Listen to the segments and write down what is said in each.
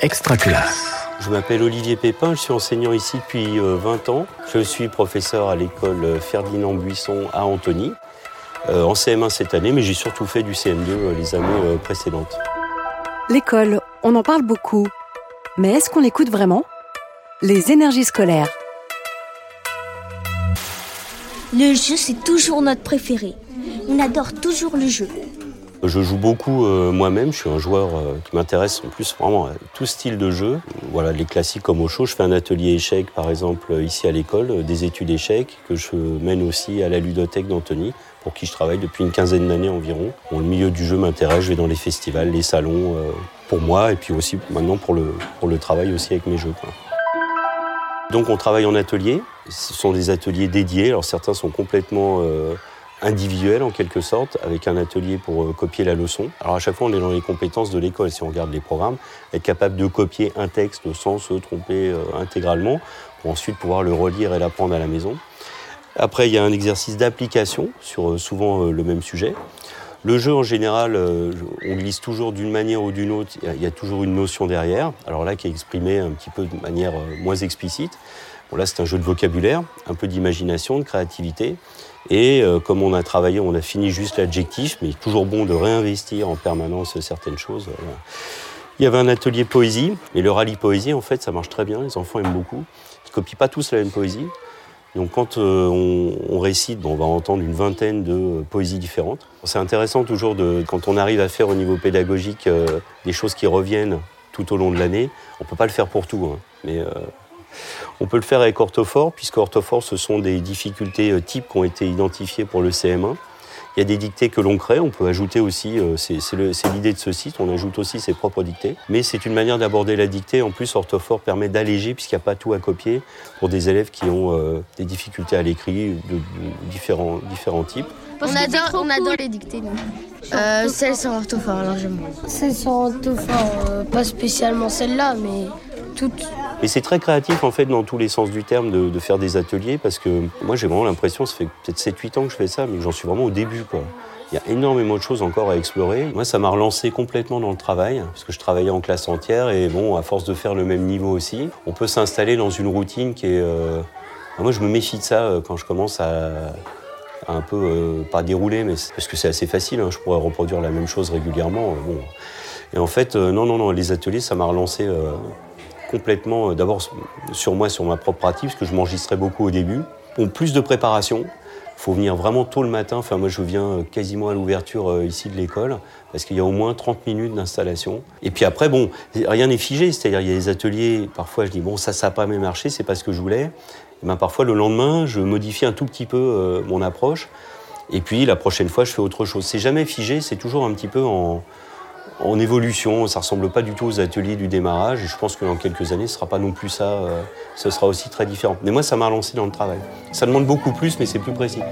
extra classe. Je m'appelle Olivier Pépin, je suis enseignant ici depuis 20 ans. Je suis professeur à l'école Ferdinand Buisson à Antony, en CM1 cette année, mais j'ai surtout fait du CM2 les années précédentes. L'école, on en parle beaucoup, mais est-ce qu'on l'écoute vraiment? Les énergies scolaires. Le jeu, c'est toujours notre préféré. On adore toujours le jeu. Je joue beaucoup euh, moi-même, je suis un joueur euh, qui m'intéresse en plus vraiment à tout style de jeu. Voilà, les classiques comme au show, je fais un atelier échecs par exemple ici à l'école, euh, des études échecs que je mène aussi à la ludothèque d'Antony, pour qui je travaille depuis une quinzaine d'années environ. le milieu du jeu m'intéresse, je vais dans les festivals, les salons, pour moi et puis aussi maintenant pour le, pour le travail aussi avec mes jeux. Donc on travaille en atelier, ce sont des ateliers dédiés, alors certains sont complètement individuel en quelque sorte, avec un atelier pour euh, copier la leçon. Alors à chaque fois, on est dans les compétences de l'école, si on regarde les programmes, être capable de copier un texte sans se tromper euh, intégralement, pour ensuite pouvoir le relire et l'apprendre à la maison. Après, il y a un exercice d'application sur euh, souvent le même sujet. Le jeu, en général, on glisse toujours d'une manière ou d'une autre. Il y a toujours une notion derrière. Alors là, qui est exprimée un petit peu de manière moins explicite. Bon, là, c'est un jeu de vocabulaire, un peu d'imagination, de créativité. Et euh, comme on a travaillé, on a fini juste l'adjectif, mais toujours bon de réinvestir en permanence certaines choses. Il y avait un atelier poésie, et le rallye poésie, en fait, ça marche très bien, les enfants aiment beaucoup. Ils ne copient pas tous la même poésie. Donc quand euh, on, récite, on va entendre une vingtaine de poésies différentes. C'est intéressant toujours de, quand on arrive à faire au niveau pédagogique euh, des choses qui reviennent tout au long de l'année. On peut pas le faire pour tout, hein, mais on peut le faire avec orthophore, puisque orthophore, ce sont des difficultés euh, types qui ont été identifiées pour le CM1. Il y a des dictées que l'on crée, on peut ajouter aussi, euh, c'est l'idée de ce site, on ajoute aussi ses propres dictées. Mais c'est une manière d'aborder la dictée. En plus, orthophore permet d'alléger, puisqu'il n'y a pas tout à copier, pour des élèves qui ont euh, des difficultés à l'écrit de, différents, différents types. On adore, on adore les dictées, nous. Euh, celle sans orthophore, largement. Celle sans orthophore, pas spécialement celle-là, mais toutes. Et c'est très créatif en fait dans tous les sens du terme de, faire des ateliers parce que moi j'ai vraiment l'impression, ça fait peut-être 7-8 ans que je fais ça, mais j'en suis vraiment au début quoi. Il y a énormément de choses encore à explorer. Moi, ça m'a relancé complètement dans le travail, parce que je travaillais en classe entière, et bon, à force de faire le même niveau aussi, on peut s'installer dans une routine qui est... Euh, moi, je me méfie de ça euh, quand je commence à, un peu, euh, pas dérouler, mais parce que c'est assez facile, hein. je pourrais reproduire la même chose régulièrement. Bon. Et en fait, non, non, non, les ateliers, ça m'a relancé complètement, euh, d'abord sur moi, sur ma propre pratique, parce que je m'enregistrais beaucoup au début. Pour plus de préparation, il faut venir vraiment tôt le matin. Enfin, moi, je viens euh, quasiment à l'ouverture euh, ici de l'école, parce qu'il y a au moins 30 minutes d'installation. Et puis après, bon, rien n'est figé. C'est-à-dire, il y a des ateliers, parfois, je dis, bon, ça, ça n'a pas bien marché, c'est pas ce que je voulais. Et ben, parfois, le lendemain, je modifie un tout petit peu mon approche. Et puis, la prochaine fois, je fais autre chose. C'est jamais figé, c'est toujours un petit peu en, en évolution. Ça ressemble pas du tout aux ateliers du démarrage. Et je pense que dans quelques années, ce sera pas non plus ça. Euh, ce sera aussi très différent. Mais moi, ça m'a lancé dans le travail. Ça demande beaucoup plus, mais c'est plus précis.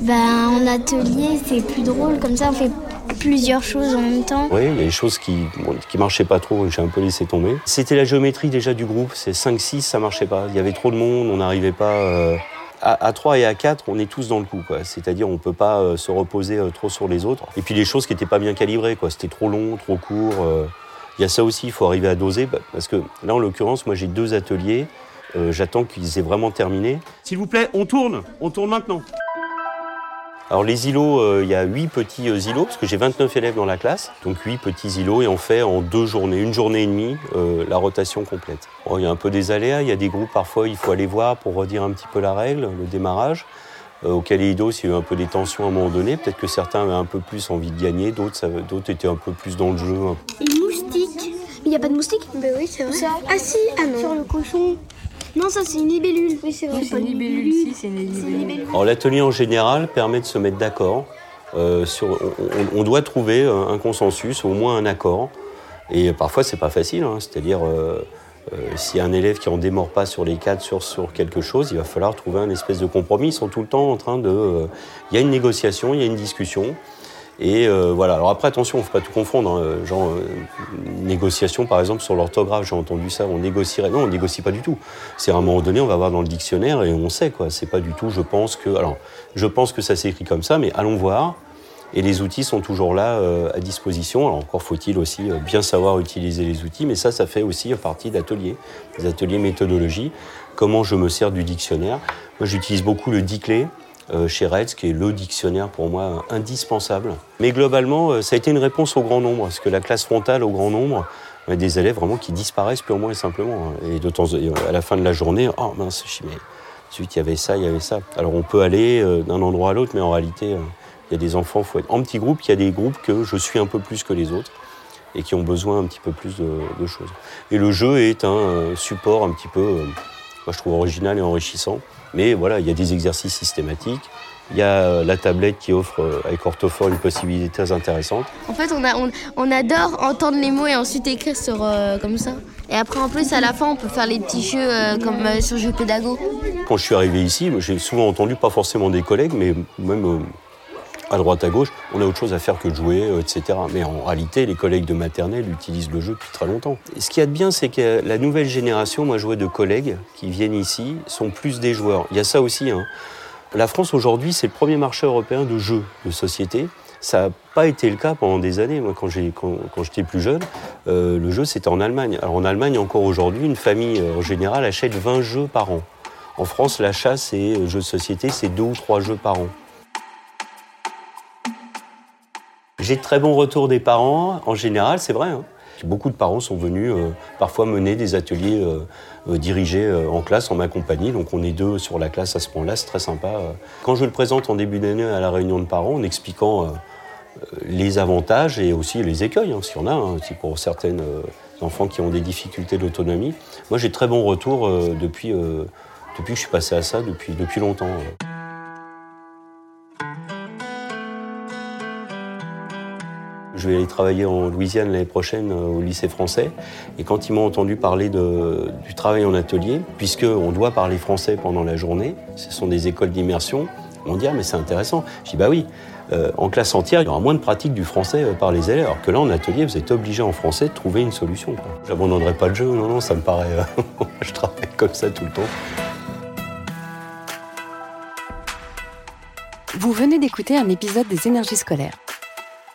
Ben, en atelier, c'est plus drôle. Comme ça, on fait plusieurs choses en même temps. Oui, il y a des choses qui ne qui marchaient pas trop et j'ai un peu laissé tomber. C'était la géométrie déjà du groupe. C'est 5-6, ça marchait pas. Il y avait trop de monde, on n'arrivait pas. Euh, à, 3 et à 4, on est tous dans le coup. C'est-à-dire on ne peut pas euh, se reposer euh, trop sur les autres. Et puis les choses qui n'étaient pas bien calibrées. C'était trop long, trop court. Euh. Il y a ça aussi, il faut arriver à doser. Bah, parce que là, en l'occurrence, moi j'ai deux ateliers. J'attends qu'ils aient vraiment terminé. S'il vous plaît, on tourne. On tourne maintenant. Alors les îlots, euh, il y a 8 petits euh, îlots, parce que j'ai 29 élèves dans la classe, donc 8 petits îlots, et on fait en deux journées, une journée et demie, euh, la rotation complète. il y a un peu des aléas, il y a des groupes parfois, il faut aller voir pour redire un petit peu la règle, le démarrage. au Caléidos, il y a eu un peu des tensions à un moment donné, peut-être que certains avaient un peu plus envie de gagner, d'autres, étaient un peu plus dans le jeu. Une moustique Il n'y a pas de moustique? Ben oui, c'est vrai. Ah si, ah non. Sur le cochon. Non, ça c'est une libellule. Oui, c'est vrai. c'est une libellule. Si, c'est une libellule. Alors l'atelier en général permet de se mettre d'accord. Euh, sur, on, doit trouver un consensus, au moins un accord. Et parfois, c'est pas facile. Hein. C'est-à-dire, euh, euh, s'il y a un élève qui en démord pas sur les quatre, sur, sur quelque chose, il va falloir trouver un espèce de compromis. Ils sont tout le temps en train de. Il y a une négociation, il y a une discussion. Et euh, voilà. Alors après, attention, il ne faut pas tout confondre. Hein. Genre, euh, négociation, par exemple, sur l'orthographe, j'ai entendu ça, on négocierait. Non, on négocie pas du tout. C'est à un moment donné, on va voir dans le dictionnaire et on sait, quoi. C'est pas du tout, je pense que. Alors, je pense que ça s'écrit comme ça, mais allons voir. Et les outils sont toujours là euh, à disposition. Alors encore faut-il aussi bien savoir utiliser les outils, mais ça, ça fait aussi partie d'ateliers, des ateliers méthodologie. Comment je me sers du dictionnaire Moi, j'utilise beaucoup le Diclé chez Reds, qui est le dictionnaire pour moi indispensable. Mais globalement, ça a été une réponse au grand nombre, parce que la classe frontale au grand nombre, on a des élèves vraiment qui disparaissent purement et simplement. Hein. Et de temps, à la fin de la journée, oh mince, mais suite il y avait ça, il y avait ça. Alors on peut aller d'un endroit à l'autre, mais en réalité, il y a des enfants, il faut être en petit groupe. Il y a des groupes que je suis un peu plus que les autres et qui ont besoin un petit peu plus de, choses. Et le jeu est un euh, support un petit peu, euh, moi je trouve original et enrichissant. Mais voilà, il y a des exercices systématiques. Il y a euh, la tablette qui offre avec Orthophore une possibilité très intéressante. En fait, on, a, on, adore entendre les mots et ensuite écrire sur comme ça. Et après, en plus, à la fin, on peut faire les petits jeux comme sur jeu pédago. Quand je suis arrivé ici, j'ai souvent entendu, pas forcément des collègues, mais même à droite à gauche, on a autre chose à faire que de jouer, euh, etc. Mais en réalité, les collègues de maternelle utilisent le jeu depuis très longtemps. Et ce qu'il y a de bien, c'est que la nouvelle génération, moi je vois de collègues qui viennent ici, sont plus des joueurs. Il y a ça aussi. Hein. La France aujourd'hui, c'est le premier marché européen de jeux de société. Ça n'a pas été le cas pendant des années. Moi, quand, j'étais plus jeune, euh, le jeu, c'était en Allemagne. Alors en Allemagne, encore aujourd'hui, une famille, euh, en général, achète 20 jeux par an. En France, l'achat, c'est jeux de société, c'est deux ou trois jeux par an. J'ai de très bons retours des parents, en général, c'est vrai. Hein. Beaucoup de parents sont venus euh, parfois mener des ateliers euh, euh, dirigés en classe en ma compagnie. Donc on est deux sur la classe à ce point-là, c'est très sympa. Quand je le présente en début d'année à la réunion de parents, en expliquant les avantages et aussi les écueils, hein, s'il y en a, hein, pour certains enfants qui ont des difficultés d'autonomie. Moi j'ai de très bons retours depuis, depuis que je suis passé à ça, depuis, depuis longtemps. Je vais aller travailler en Louisiane l'année prochaine euh, au lycée français. Et quand ils m'ont entendu parler du travail en atelier, puisqu'on doit parler français pendant la journée, ce sont des écoles d'immersion, m'ont dit ah, mais c'est intéressant. Je dis bah oui, euh, en classe entière, il y aura moins de pratique du français euh, par les élèves, alors que là en atelier, vous êtes obligé en français de trouver une solution. J'abandonnerai pas le jeu, non, non, ça me paraît. je travaille comme ça tout le temps. Vous venez d'écouter un épisode des énergies scolaires.